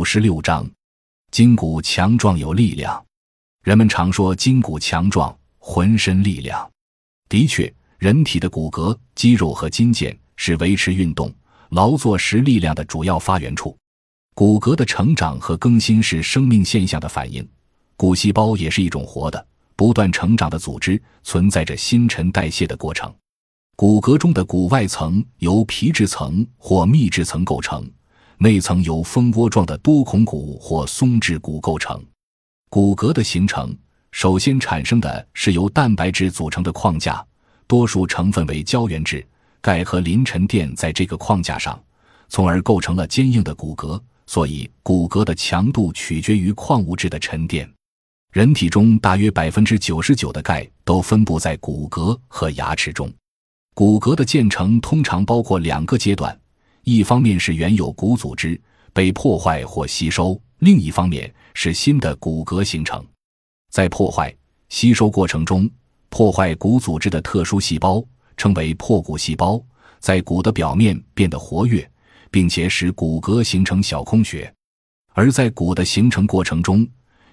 五十六章，筋骨强壮有力量。人们常说筋骨强壮，浑身力量。的确，人体的骨骼、肌肉和筋腱是维持运动、劳作时力量的主要发源处。骨骼的成长和更新是生命现象的反应。骨细胞也是一种活的、不断成长的组织，存在着新陈代谢的过程。骨骼中的骨外层由皮质层或密质层构成。内层由蜂窝状的多孔骨或松质骨构成。骨骼的形成首先产生的是由蛋白质组成的框架，多数成分为胶原质，钙和磷沉淀在这个框架上，从而构成了坚硬的骨骼。所以，骨骼的强度取决于矿物质的沉淀。人体中大约百分之九十九的钙都分布在骨骼和牙齿中。骨骼的建成通常包括两个阶段。一方面是原有骨组织被破坏或吸收，另一方面是新的骨骼形成。在破坏、吸收过程中，破坏骨组织的特殊细胞称为破骨细胞，在骨的表面变得活跃，并且使骨骼形成小空穴；而在骨的形成过程中，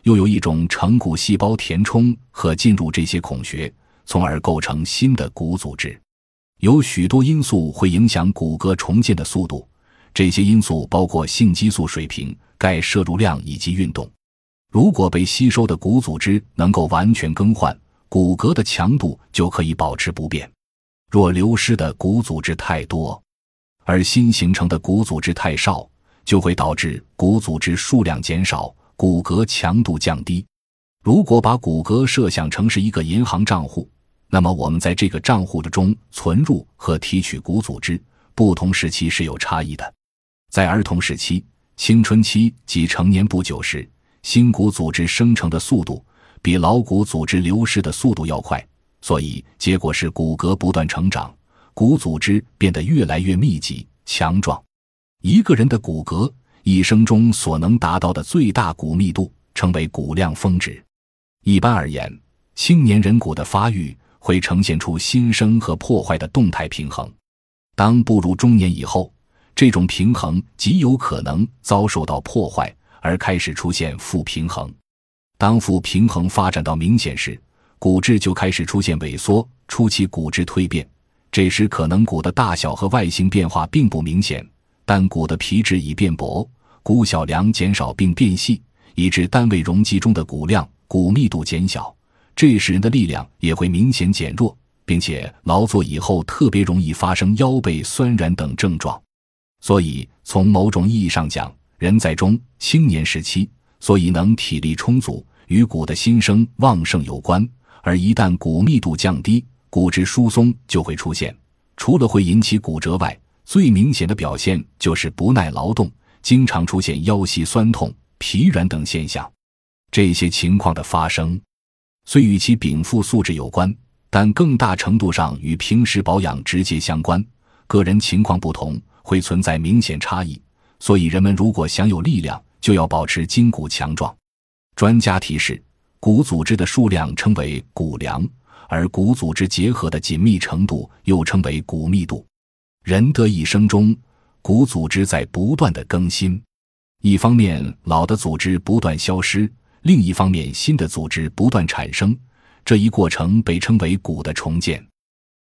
又有一种成骨细胞填充和进入这些孔穴，从而构成新的骨组织。有许多因素会影响骨骼重建的速度，这些因素包括性激素水平、钙摄入量以及运动。如果被吸收的骨组织能够完全更换，骨骼的强度就可以保持不变；若流失的骨组织太多，而新形成的骨组织太少，就会导致骨组织数量减少，骨骼强度降低。如果把骨骼设想成是一个银行账户。那么，我们在这个账户的中存入和提取骨组织，不同时期是有差异的。在儿童时期、青春期及成年不久时，新骨组织生成的速度比老骨组织流失的速度要快，所以结果是骨骼不断成长，骨组织变得越来越密集、强壮。一个人的骨骼一生中所能达到的最大骨密度称为骨量峰值。一般而言，青年人骨的发育。会呈现出新生和破坏的动态平衡。当步入中年以后，这种平衡极有可能遭受到破坏，而开始出现负平衡。当负平衡发展到明显时，骨质就开始出现萎缩，初期骨质蜕变。这时可能骨的大小和外形变化并不明显，但骨的皮质已变薄，骨小梁减少并变细，以致单位容积中的骨量、骨密度减小。这时人的力量也会明显减弱，并且劳作以后特别容易发生腰背酸软等症状。所以，从某种意义上讲，人在中青年时期，所以能体力充足，与骨的新生旺盛有关。而一旦骨密度降低，骨质疏松就会出现。除了会引起骨折外，最明显的表现就是不耐劳动，经常出现腰膝酸痛、疲软等现象。这些情况的发生。虽与其禀赋素质有关，但更大程度上与平时保养直接相关。个人情况不同，会存在明显差异。所以，人们如果想有力量，就要保持筋骨强壮。专家提示：骨组织的数量称为骨量，而骨组织结合的紧密程度又称为骨密度。人的一生中，骨组织在不断的更新。一方面，老的组织不断消失。另一方面，新的组织不断产生，这一过程被称为骨的重建。